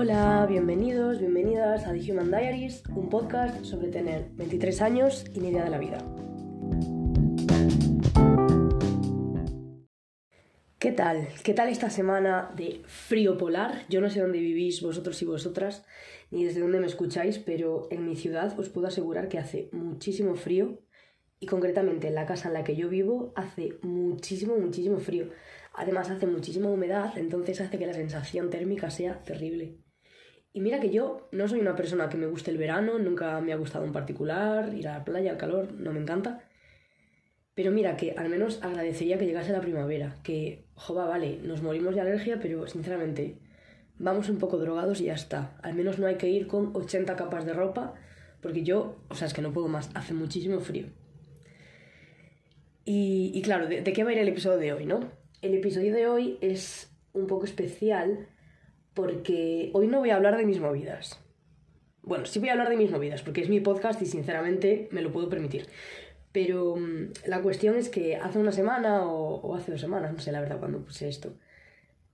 Hola, bienvenidos, bienvenidas a The Human Diaries, un podcast sobre tener 23 años y idea de la vida. ¿Qué tal? ¿Qué tal esta semana de frío polar? Yo no sé dónde vivís vosotros y vosotras, ni desde dónde me escucháis, pero en mi ciudad os puedo asegurar que hace muchísimo frío y concretamente en la casa en la que yo vivo hace muchísimo, muchísimo frío. Además hace muchísima humedad, entonces hace que la sensación térmica sea terrible. Y mira que yo no soy una persona que me guste el verano, nunca me ha gustado en particular, ir a la playa, al calor, no me encanta. Pero mira que al menos agradecería que llegase la primavera, que, jova, vale, nos morimos de alergia, pero sinceramente, vamos un poco drogados y ya está. Al menos no hay que ir con 80 capas de ropa, porque yo, o sea, es que no puedo más, hace muchísimo frío. Y, claro, ¿de, qué va a ir el episodio de hoy, no? El episodio de hoy es un poco especial porque hoy no voy a hablar de mis movidas. Bueno, sí voy a hablar de mis movidas porque es mi podcast y sinceramente me lo puedo permitir. Pero mm, la cuestión es que hace una semana o, hace dos semanas, no sé la verdad cuándo puse esto,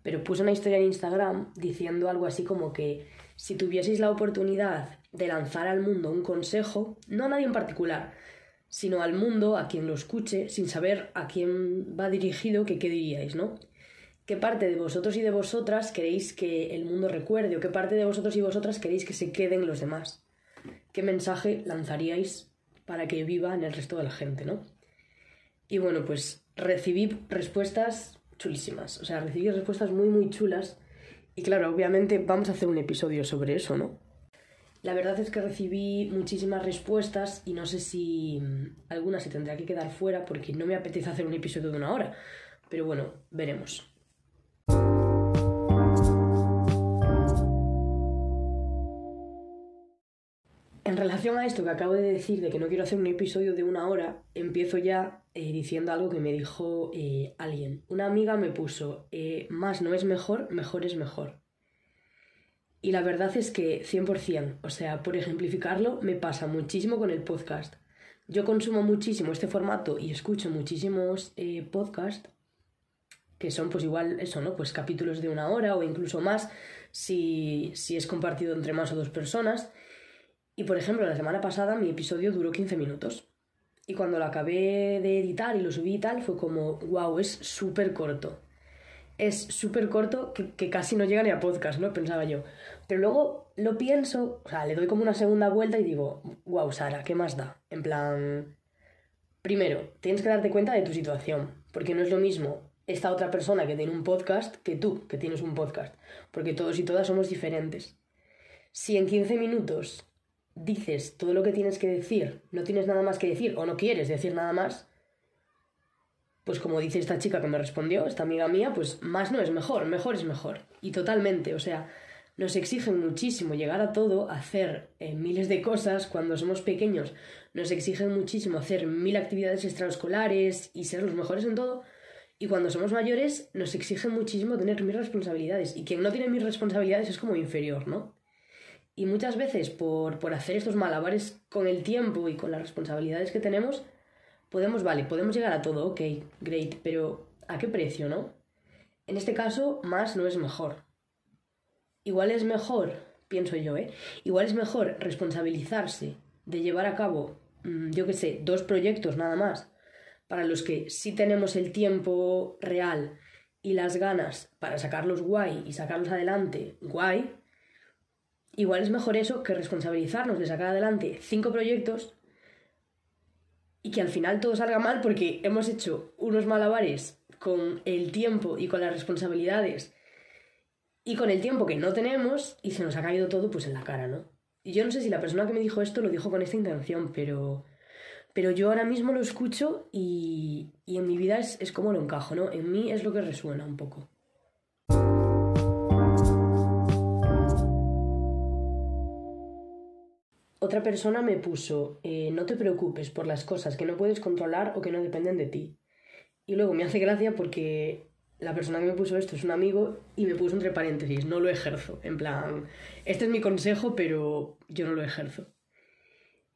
pero puse una historia en Instagram diciendo algo así como que si tuvieseis la oportunidad de lanzar al mundo un consejo, no a nadie en particular, sino al mundo, a quien lo escuche, sin saber a quién va dirigido, que qué diríais, ¿no? ¿Qué parte de vosotros y de vosotras queréis que el mundo recuerde o qué parte de vosotros y vosotras queréis que se queden los demás? ¿Qué mensaje lanzaríais para que viva en el resto de la gente, ¿no? Y bueno, pues recibí respuestas chulísimas, o sea, recibí respuestas muy, muy chulas. Y claro, obviamente vamos a hacer un episodio sobre eso, ¿no? La verdad es que recibí muchísimas respuestas y no sé si mm, alguna se tendrá que quedar fuera porque no me apetece hacer un episodio de una hora. Pero bueno, veremos. En relación a esto que acabo de decir de que no quiero hacer un episodio de una hora, empiezo ya eh, diciendo algo que me dijo eh, alguien. Una amiga me puso, eh, más no es mejor, mejor es mejor. Y la verdad es que 100%, o sea, por ejemplificarlo, me pasa muchísimo con el podcast. Yo consumo muchísimo este formato y escucho muchísimos eh, podcasts que son pues igual eso, ¿no? Pues capítulos de una hora o incluso más si, si es compartido entre más o dos personas. Y por ejemplo, la semana pasada mi episodio duró 15 minutos. Y cuando lo acabé de editar y lo subí y tal, fue como, wow, es súper corto es súper corto que, casi no llega ni a podcast, ¿no? Pensaba yo. Pero luego lo pienso, o sea, le doy como una segunda vuelta y digo, wow, Sara, ¿qué más da? En plan, primero, tienes que darte cuenta de tu situación, porque no es lo mismo esta otra persona que tiene un podcast que tú, que tienes un podcast, porque todos y todas somos diferentes. Si en 15 minutos dices todo lo que tienes que decir, no tienes nada más que decir o no quieres decir nada más, pues como dice esta chica que me respondió, esta amiga mía, pues más no es mejor, mejor es mejor. Y totalmente, o sea, nos exigen muchísimo llegar a todo, hacer eh, miles de cosas cuando somos pequeños, nos exigen muchísimo hacer mil actividades extraescolares y ser los mejores en todo. Y cuando somos mayores nos exigen muchísimo tener mil responsabilidades. Y quien no tiene mil responsabilidades es como inferior, ¿no? Y muchas veces por, por hacer estos malabares con el tiempo y con las responsabilidades que tenemos, podemos, vale, podemos llegar a todo, ok, great, pero ¿a qué precio, no? En este caso, más no es mejor. Igual es mejor, pienso yo, ¿eh? Igual es mejor responsabilizarse de llevar a cabo, mm, yo qué sé, dos proyectos nada más, para los que sí tenemos el tiempo real y las ganas para sacarlos guay y sacarlos adelante guay, igual es mejor eso que responsabilizarnos de sacar adelante cinco proyectos y que al final todo salga mal porque hemos hecho unos malabares con el tiempo y con las responsabilidades y con el tiempo que no tenemos y se nos ha caído todo pues en la cara, ¿no? Y yo no sé si la persona que me dijo esto lo dijo con esta intención, pero, pero yo ahora mismo lo escucho y, y en mi vida es, es como lo encajo, ¿no? En mí es lo que resuena un poco. Otra persona me puso, eh, no te preocupes por las cosas que no puedes controlar o que no dependen de ti. Y luego me hace gracia porque la persona que me puso esto es un amigo y me puso entre paréntesis, no lo ejerzo. En plan, este es mi consejo, pero yo no lo ejerzo.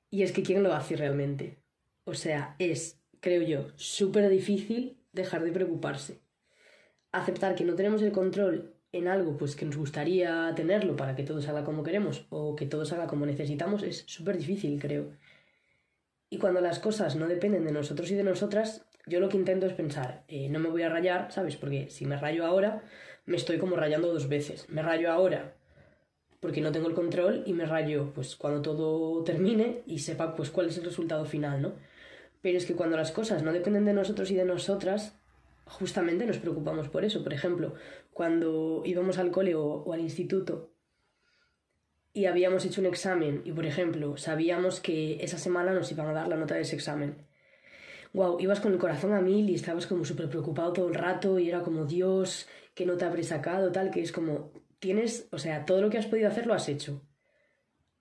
Y es que ¿quién lo hace realmente? O sea, es, creo yo, súper difícil dejar de preocuparse. Aceptar que no tenemos el control en algo pues que nos gustaría tenerlo para que todo salga como queremos o que todo salga como necesitamos es súper difícil, creo. Y cuando las cosas no dependen de nosotros y de nosotras, yo lo que intento es pensar, eh, no me voy a rayar, ¿sabes? Porque si me rayo ahora, me estoy como rayando dos veces. Me rayo ahora porque no tengo el control y me rayo pues cuando todo termine y sepa pues cuál es el resultado final, ¿no? Pero es que cuando las cosas no dependen de nosotros y de nosotras, justamente nos preocupamos por eso. Por ejemplo, cuando íbamos al cole o, al instituto y habíamos hecho un examen y, por ejemplo, sabíamos que esa semana nos iban a dar la nota de ese examen. Wow, ibas con el corazón a mil y estabas como súper preocupado todo el rato y era como, Dios, qué nota habré sacado, tal, que es como, tienes, o sea, todo lo que has podido hacer lo has hecho.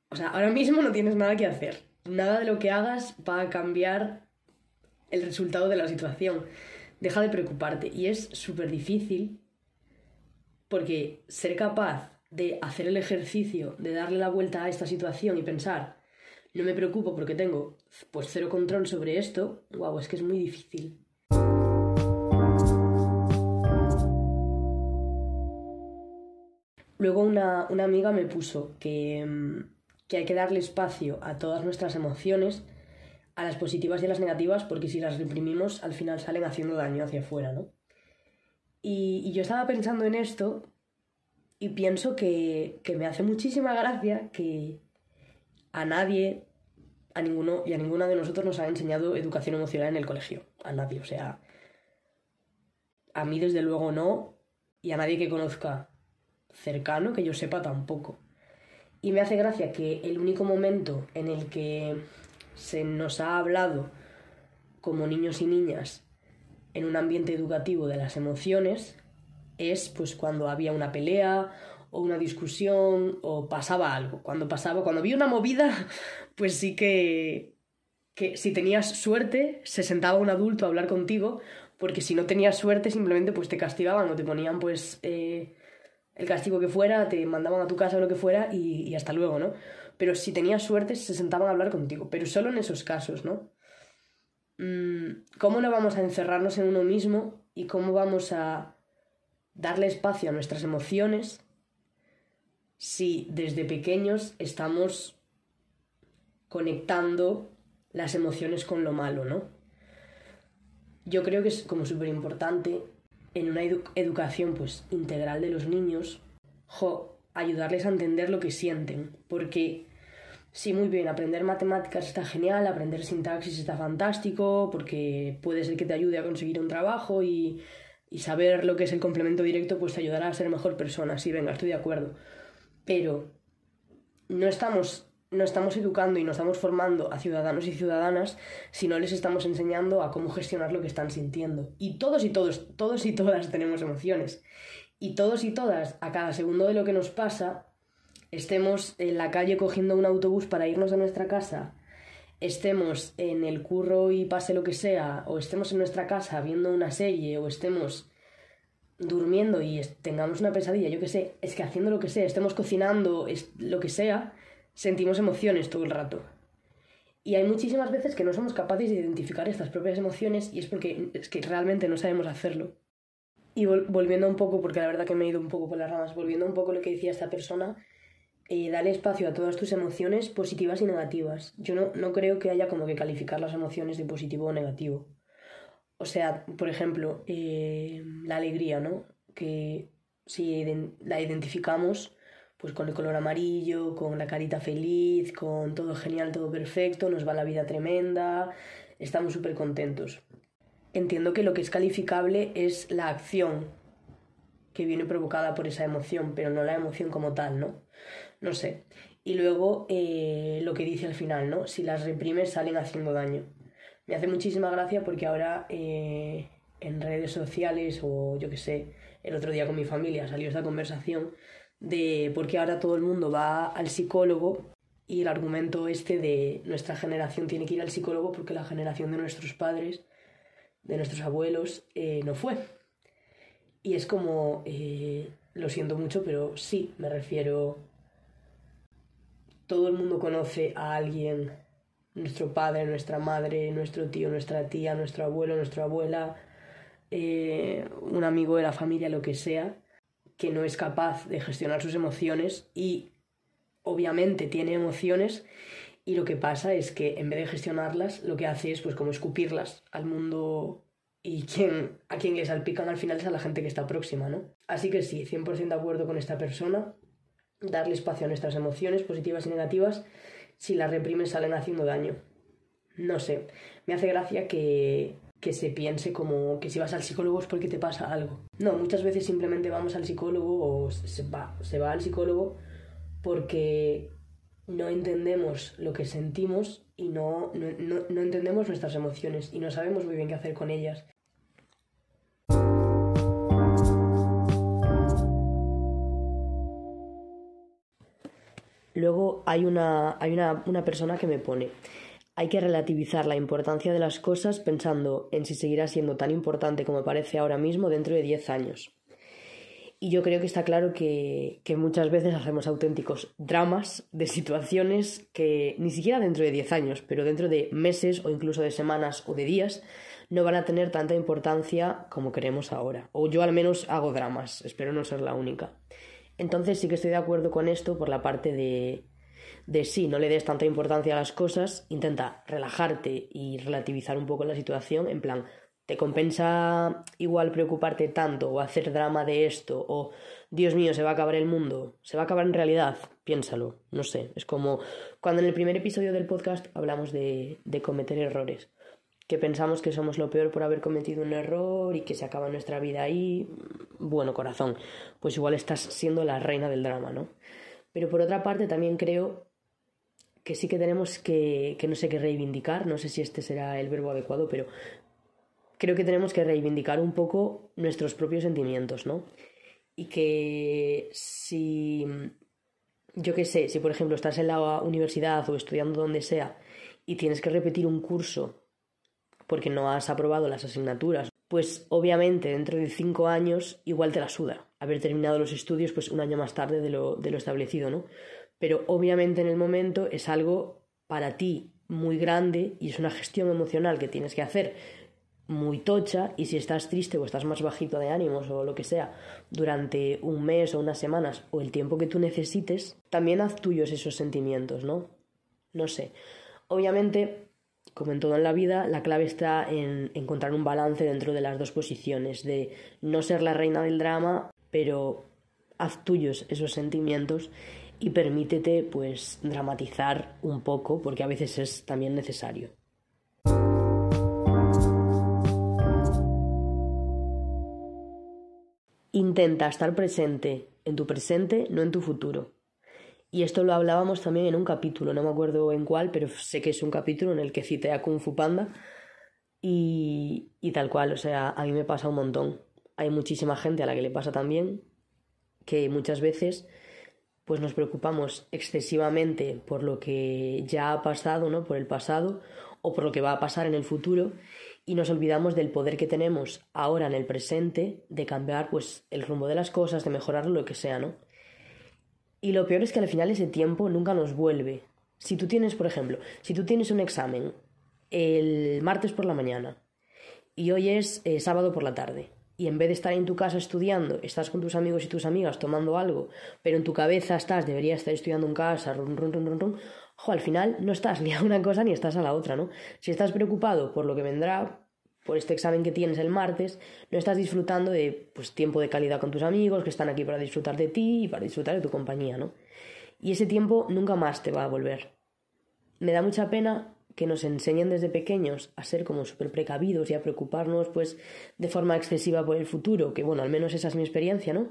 O sea, ahora mismo no tienes nada que hacer. Nada de lo que hagas va a cambiar el resultado de la situación deja de preocuparte. Y es súper difícil porque ser capaz de hacer el ejercicio, de darle la vuelta a esta situación y pensar, no me preocupo porque tengo pues cero control sobre esto, guau, es que es muy difícil. Luego una, una amiga me puso que, mm, que hay que darle espacio a todas nuestras emociones a las positivas y a las negativas, porque si las reprimimos, al final salen haciendo daño hacia afuera, ¿no? Y, yo estaba pensando en esto y pienso que, me hace muchísima gracia que a nadie, a ninguno y a ninguna de nosotros nos ha enseñado educación emocional en el colegio. A nadie, o sea, a mí desde luego no, y a nadie que conozca cercano, que yo sepa tampoco. Y me hace gracia que el único momento en el que se nos ha hablado como niños y niñas en un ambiente educativo de las emociones es pues cuando había una pelea o una discusión o pasaba algo. Cuando pasaba, cuando había una movida, pues sí que, que si tenías suerte se sentaba un adulto a hablar contigo porque si no tenías suerte simplemente pues te castigaban o te ponían pues eh, el castigo que fuera, te mandaban a tu casa o lo que fuera y hasta luego, ¿no? Pero si tenías suerte se sentaban a hablar contigo, pero solo en esos casos, ¿no? Mm, ¿Cómo no vamos a encerrarnos en uno mismo y cómo vamos a darle espacio a nuestras emociones si desde pequeños estamos conectando las emociones con lo malo, ¿no? Yo creo que es como súper importante en una educación pues integral de los niños, ayudarles a entender lo que sienten, porque sí, muy bien, aprender matemáticas está genial, aprender sintaxis está fantástico, porque puede ser que te ayude a conseguir un trabajo y, y saber lo que es el complemento directo, pues te ayudará a ser mejor persona, sí, venga, estoy de acuerdo. Pero no estamos no estamos educando y no estamos formando a ciudadanos y ciudadanas si no les estamos enseñando a cómo gestionar lo que están sintiendo. Y todos y todos, todos y todas tenemos emociones. Y todos y todas, a cada segundo de lo que nos pasa, estemos en la calle cogiendo un autobús para irnos a nuestra casa, estemos en el curro y pase lo que sea, o estemos en nuestra casa viendo una serie, o estemos durmiendo y tengamos una pesadilla, yo qué sé, es que haciendo lo que sea, estemos cocinando, es, lo que sea, sentimos emociones todo el rato. Y hay muchísimas veces que no somos capaces de identificar estas propias emociones y es porque es que realmente no sabemos hacerlo. Y volviendo un poco, porque la verdad que me he ido un poco por las ramas, volviendo un poco lo que decía esta persona, eh, dale espacio a todas tus emociones positivas y negativas. Yo no, no creo que haya como que calificar las emociones de positivo o negativo. O sea, por ejemplo, eh, la alegría, ¿no? Que si la identificamos pues con el color amarillo, con la carita feliz, con todo genial, todo perfecto, nos va la vida tremenda, estamos súper contentos. Entiendo que lo que es calificable es la acción que viene provocada por esa emoción, pero no la emoción como tal, ¿no? No sé. Y luego eh, lo que dice al final, ¿no? Si las reprimes salen haciendo daño. Me hace muchísima gracia porque ahora eh, en redes sociales o yo qué sé, el otro día con mi familia salió esta conversación de por qué ahora todo el mundo va al psicólogo y el argumento este de nuestra generación tiene que ir al psicólogo porque la generación de nuestros padres, de nuestros abuelos, eh, no fue. Y es como, lo siento mucho, pero sí, me refiero todo el mundo conoce a alguien, nuestro padre, nuestra madre, nuestro tío, nuestra tía, nuestro abuelo, nuestra abuela, eh, un amigo de la familia, lo que sea, que no es capaz de gestionar sus emociones y obviamente tiene emociones y lo que pasa es que en vez de gestionarlas lo que hace es pues como escupirlas al mundo y quien, a quien le salpican al final es a la gente que está próxima, ¿no? Así que sí, 100% de acuerdo con esta persona, darle espacio a nuestras emociones positivas y negativas, si las reprimes salen haciendo daño. No sé, me hace gracia que, que se piense como que si vas al psicólogo es porque te pasa algo. No, muchas veces simplemente vamos al psicólogo o se va, se va al psicólogo porque no entendemos lo que sentimos y no, no, no, entendemos nuestras emociones y no sabemos muy bien qué hacer con ellas. Luego hay una, hay una, una persona que me pone, hay que relativizar la importancia de las cosas pensando en si seguirá siendo tan importante como parece ahora mismo dentro de 10 años. Y yo creo que está claro que, que, muchas veces hacemos auténticos dramas de situaciones que ni siquiera dentro de 10 años, pero dentro de meses o incluso de semanas o de días no van a tener tanta importancia como queremos ahora. O yo al menos hago dramas, espero no ser la única. Entonces sí que estoy de acuerdo con esto por la parte de, de sí, no le des tanta importancia a las cosas, intenta relajarte y relativizar un poco la situación, en plan, ¿te compensa igual preocuparte tanto o hacer drama de esto o Dios mío, se va a acabar el mundo, se va a acabar en realidad? Piénsalo, no sé, es como cuando en el primer episodio del podcast hablamos de, de cometer errores, que pensamos que somos lo peor por haber cometido un error y que se acaba nuestra vida ahí, bueno, corazón, pues igual estás siendo la reina del drama, ¿no? Pero por otra parte también creo que sí que tenemos que, que no sé qué reivindicar, no sé si este será el verbo adecuado, pero creo que tenemos que reivindicar un poco nuestros propios sentimientos, ¿no? Y que si, yo qué sé, si por ejemplo estás en la universidad o estudiando donde sea y tienes que repetir un curso porque no has aprobado las asignaturas, pues obviamente dentro de cinco años igual te la suda haber terminado los estudios pues un año más tarde de lo, de lo establecido, ¿no? pero obviamente en el momento es algo para ti muy grande y es una gestión emocional que tienes que hacer muy tocha y si estás triste o estás más bajito de ánimos o lo que sea durante un mes o unas semanas o el tiempo que tú necesites, también haz tuyos esos sentimientos, ¿no? No sé. Obviamente, como en todo en la vida, la clave está en encontrar un balance dentro de las dos posiciones, de no ser la reina del drama, pero haz tuyos esos sentimientos y permítete pues dramatizar un poco porque a veces es también necesario. Intenta estar presente en tu presente, no en tu futuro. Y esto lo hablábamos también en un capítulo, no me acuerdo en cuál, pero sé que es un capítulo en el que cité a Kung Fu Panda y, y tal cual, o sea, a mí me pasa un montón. Hay muchísima gente a la que le pasa también, que muchas veces pues nos preocupamos excesivamente por lo que ya ha pasado, ¿no? Por el pasado o por lo que va a pasar en el futuro y nos olvidamos del poder que tenemos ahora en el presente de cambiar pues el rumbo de las cosas, de mejorar lo que sea, ¿no? Y lo peor es que al final ese tiempo nunca nos vuelve. Si tú tienes, por ejemplo, si tú tienes un examen el martes por la mañana y hoy es eh, sábado por la tarde y en vez de estar en tu casa estudiando, estás con tus amigos y tus amigas tomando algo, pero en tu cabeza estás, deberías estar estudiando en casa, run, run, run, run, jo, al final no estás ni a una cosa ni estás a la otra, ¿no? Si estás preocupado por lo que vendrá, por este examen que tienes el martes, no estás disfrutando de pues, tiempo de calidad con tus amigos que están aquí para disfrutar de ti y para disfrutar de tu compañía, ¿no? Y ese tiempo nunca más te va a volver. Me da mucha pena que nos enseñen desde pequeños a ser como súper precavidos y a preocuparnos pues de forma excesiva por el futuro, que bueno, al menos esa es mi experiencia, ¿no?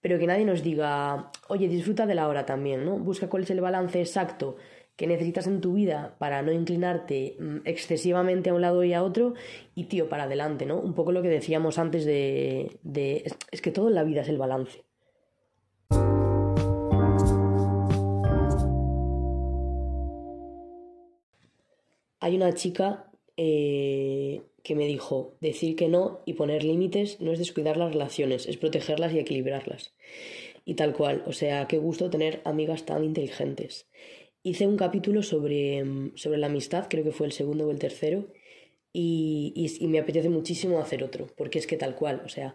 Pero que nadie nos diga, oye, disfruta de la hora también, ¿no? Busca cuál es el balance exacto que necesitas en tu vida para no inclinarte mm, excesivamente a un lado y a otro y tío, para adelante, ¿no? Un poco lo que decíamos antes de... de es que todo en la vida es el balance. Hay una chica eh, que me dijo, decir que no y poner límites no es descuidar las relaciones, es protegerlas y equilibrarlas. Y tal cual, o sea, qué gusto tener amigas tan inteligentes. Hice un capítulo sobre, sobre la amistad, creo que fue el segundo o el tercero, y, y, me apetece muchísimo hacer otro, porque es que tal cual, o sea,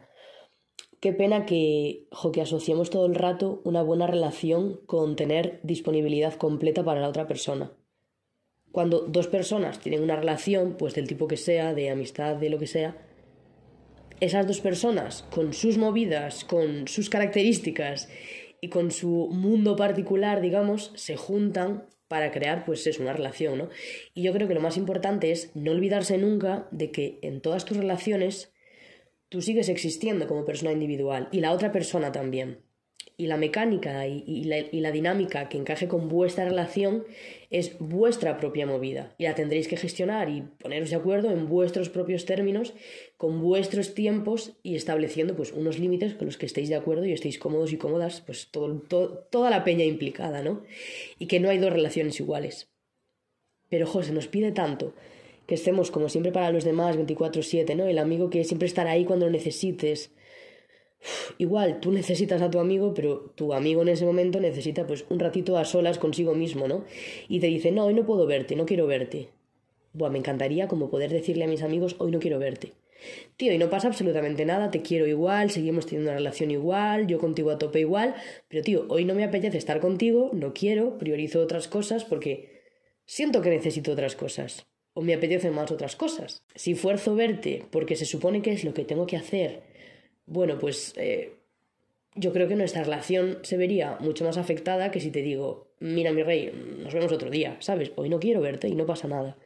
qué pena que, jo, que asociemos todo el rato una buena relación con tener disponibilidad completa para la otra persona. Cuando dos personas tienen una relación, pues del tipo que sea, de amistad, de lo que sea, esas dos personas, con sus movidas, con sus características y con su mundo particular, digamos, se juntan para crear, pues es una relación, ¿no? Y yo creo que lo más importante es no olvidarse nunca de que en todas tus relaciones tú sigues existiendo como persona individual y la otra persona también y la mecánica y, la, dinámica que encaje con vuestra relación es vuestra propia movida y la tendréis que gestionar y poneros de acuerdo en vuestros propios términos, con vuestros tiempos y estableciendo pues unos límites con los que estéis de acuerdo y estéis cómodos y cómodas, pues toda la peña implicada, ¿no? Y que no hay dos relaciones iguales. Pero, José, nos pide tanto que estemos como siempre para los demás 24/7, ¿no? El amigo que siempre estará ahí cuando lo necesites, igual tú necesitas a tu amigo, pero tu amigo en ese momento necesita pues un ratito a solas consigo mismo, ¿no? Y te dice, no, hoy no puedo verte, no quiero verte. Buah, me encantaría como poder decirle a mis amigos, hoy no quiero verte. Tío, y no pasa absolutamente nada, te quiero igual, seguimos teniendo una relación igual, yo contigo a tope igual, pero tío, hoy no me apetece estar contigo, no quiero, priorizo otras cosas porque siento que necesito otras cosas, o me apetece más otras cosas. Si fuerzo verte porque se supone que es lo que tengo que hacer bueno, pues eh, yo creo que nuestra relación se vería mucho más afectada que si te digo, mira mi rey, nos vemos otro día, ¿sabes? Hoy no quiero verte y no pasa nada.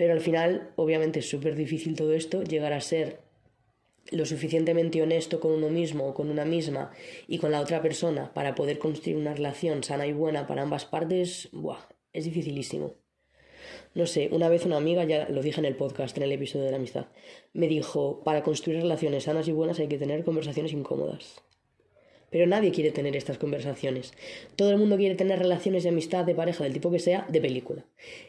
Pero al final, obviamente es súper difícil todo esto, llegar a ser lo suficientemente honesto con uno mismo o con una misma y con la otra persona para poder construir una relación sana y buena para ambas partes, buah, es dificilísimo. No sé, una vez una amiga, ya lo dije en el podcast, en el episodio de la amistad, me dijo, para construir relaciones sanas y buenas hay que tener conversaciones incómodas. Pero nadie quiere tener estas conversaciones. Todo el mundo quiere tener relaciones de amistad, de pareja, del tipo que sea, de película.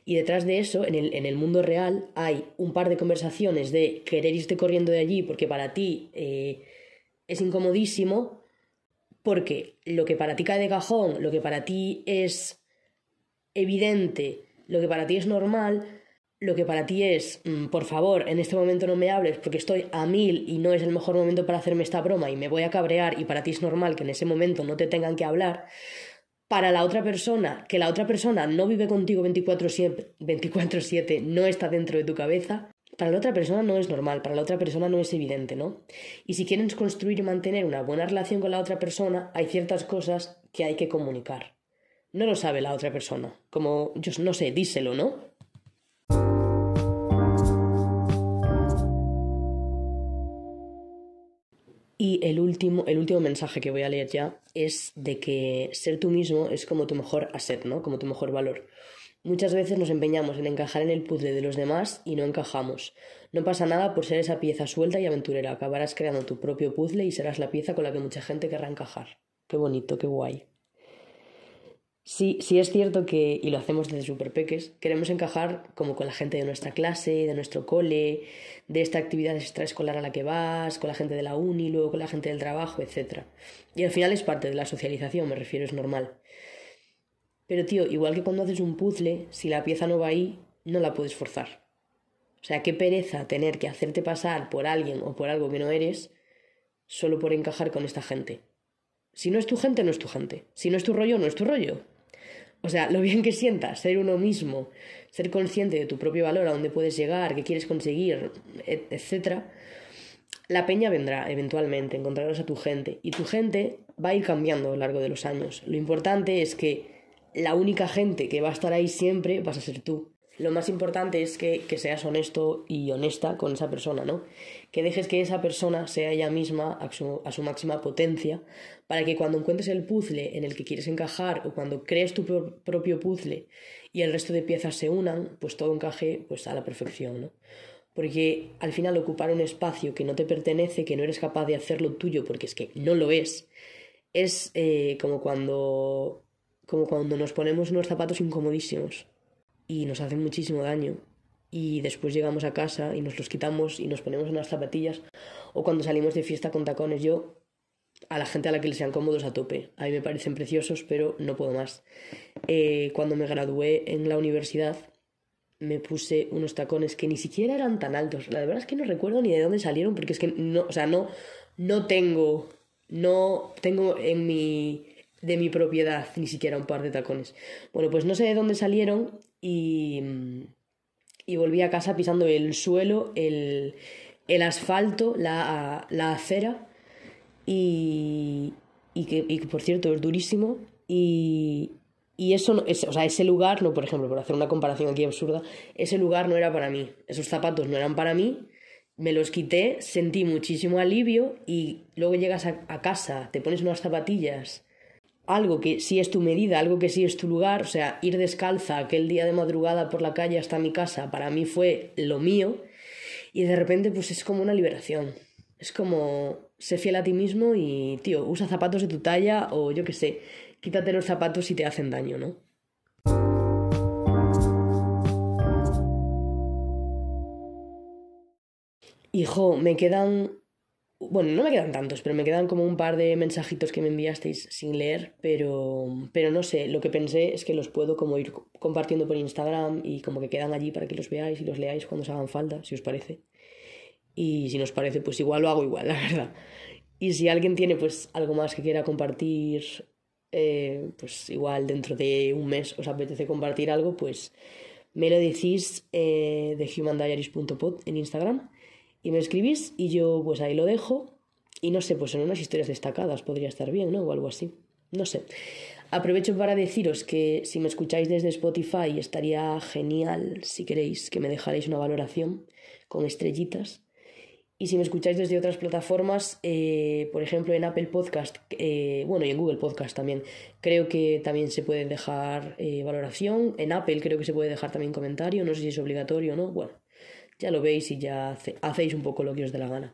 Y detrás de eso, en el, en el mundo real, hay un par de conversaciones de querer irte corriendo de allí porque para ti eh, es incomodísimo, porque lo que para ti cae de cajón, lo que para ti es evidente, lo que para ti es normal, lo que para ti es, mm, por favor, en este momento no me hables porque estoy a mil y no es el mejor momento para hacerme esta broma y me voy a cabrear y para ti es normal que en ese momento no te tengan que hablar, para la otra persona, que la otra persona no vive contigo 24/7, no está dentro de tu cabeza, para la otra persona no es normal, para la otra persona no es evidente, ¿no? Y si quieres construir y mantener una buena relación con la otra persona, hay ciertas cosas que hay que comunicar no lo sabe la otra persona. Como, yo no sé, díselo, ¿no? Y el último, el último mensaje que voy a leer ya es de que ser tú mismo es como tu mejor asset, ¿no? Como tu mejor valor. Muchas veces nos empeñamos en encajar en el puzzle de los demás y no encajamos. No pasa nada por ser esa pieza suelta y aventurera. Acabarás creando tu propio puzzle y serás la pieza con la que mucha gente querrá encajar. Qué bonito, qué guay. Sí, sí es cierto que, y lo hacemos desde super peques, queremos encajar como con la gente de nuestra clase, de nuestro cole, de esta actividad extraescolar a la que vas, con la gente de la uni, luego con la gente del trabajo, etc. Y al final es parte de la socialización, me refiero, es normal. Pero tío, igual que cuando haces un puzzle, si la pieza no va ahí, no la puedes forzar. O sea, qué pereza tener que hacerte pasar por alguien o por algo que no eres solo por encajar con esta gente. Si no es tu gente, no es tu gente. Si no es tu rollo, no es tu rollo. O sea, lo bien que sientas ser uno mismo, ser consciente de tu propio valor, a dónde puedes llegar, qué quieres conseguir, etc. La peña vendrá eventualmente, encontrarás a tu gente y tu gente va a ir cambiando a lo largo de los años. Lo importante es que la única gente que va a estar ahí siempre vas a ser tú lo más importante es que, seas honesto y honesta con esa persona, ¿no? Que dejes que esa persona sea ella misma a su, a su máxima potencia para que cuando encuentres el puzzle en el que quieres encajar o cuando crees tu propio puzzle y el resto de piezas se unan, pues todo encaje pues, a la perfección, ¿no? Porque al final ocupar un espacio que no te pertenece, que no eres capaz de hacerlo tuyo, porque es que no lo es, es eh, como cuando como cuando nos ponemos unos zapatos incomodísimos y nos hacen muchísimo daño. Y después llegamos a casa y nos los quitamos y nos ponemos unas zapatillas. O cuando salimos de fiesta con tacones, yo a la gente a la que les sean cómodos a tope. A mí me parecen preciosos, pero no puedo más. Eh, cuando me gradué en la universidad, me puse unos tacones que ni siquiera eran tan altos. La verdad es que no recuerdo ni de dónde salieron, porque es que no, o sea, no, no tengo, no tengo en mi, de mi propiedad ni siquiera un par de tacones. Bueno, pues no sé de dónde salieron y, y volví a casa pisando el suelo, el, el asfalto, la, la acera y, y, que, y por cierto es durísimo. Y, y eso, no, o sea, ese lugar, no, por ejemplo, por hacer una comparación aquí absurda, ese lugar no era para mí, esos zapatos no eran para mí, me los quité, sentí muchísimo alivio y luego llegas a casa, te pones unas zapatillas, algo que sí es tu medida, algo que sí es tu lugar, o sea, ir descalza aquel día de madrugada por la calle hasta mi casa, para mí fue lo mío y de repente pues es como una liberación. Es como sé fiel a ti mismo y, tío, usa zapatos de tu talla o yo qué sé, quítate los zapatos si te hacen daño, ¿no? Hijo, me quedan... Bueno, no me quedan tantos, pero me quedan como un par de mensajitos que me enviasteis sin leer, pero, pero no sé, lo que pensé es que los puedo como ir compartiendo por Instagram y como que quedan allí para que los veáis y los leáis cuando os hagan falta, si os parece. Y si nos parece, pues igual lo hago igual, la verdad. Y si alguien tiene pues algo más que quiera compartir, eh, pues igual dentro de un mes os apetece compartir algo, pues me lo decís eh, de humandiaries.pod en Instagram y me escribís y yo pues ahí lo dejo. Y no sé, pues en unas historias destacadas podría estar bien, ¿no? O algo así. No sé. Aprovecho para deciros que si me escucháis desde Spotify estaría genial si queréis que me dejarais una valoración con estrellitas y si me escucháis desde otras plataformas, eh, por ejemplo en Apple Podcast, eh, bueno, y en Google Podcast también, creo que también se puede dejar eh, valoración. En Apple creo que se puede dejar también comentario, no sé si es obligatorio o no. Bueno, ya lo veis y ya hacéis un poco lo que os dé la gana.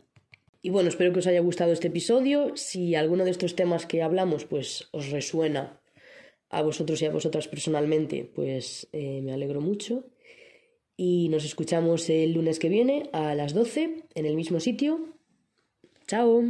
Y bueno, espero que os haya gustado este episodio. Si alguno de estos temas que hablamos pues os resuena a vosotros y a vosotras personalmente, pues me alegro mucho y nos escuchamos el lunes que viene a las 12 en el mismo sitio. Chao.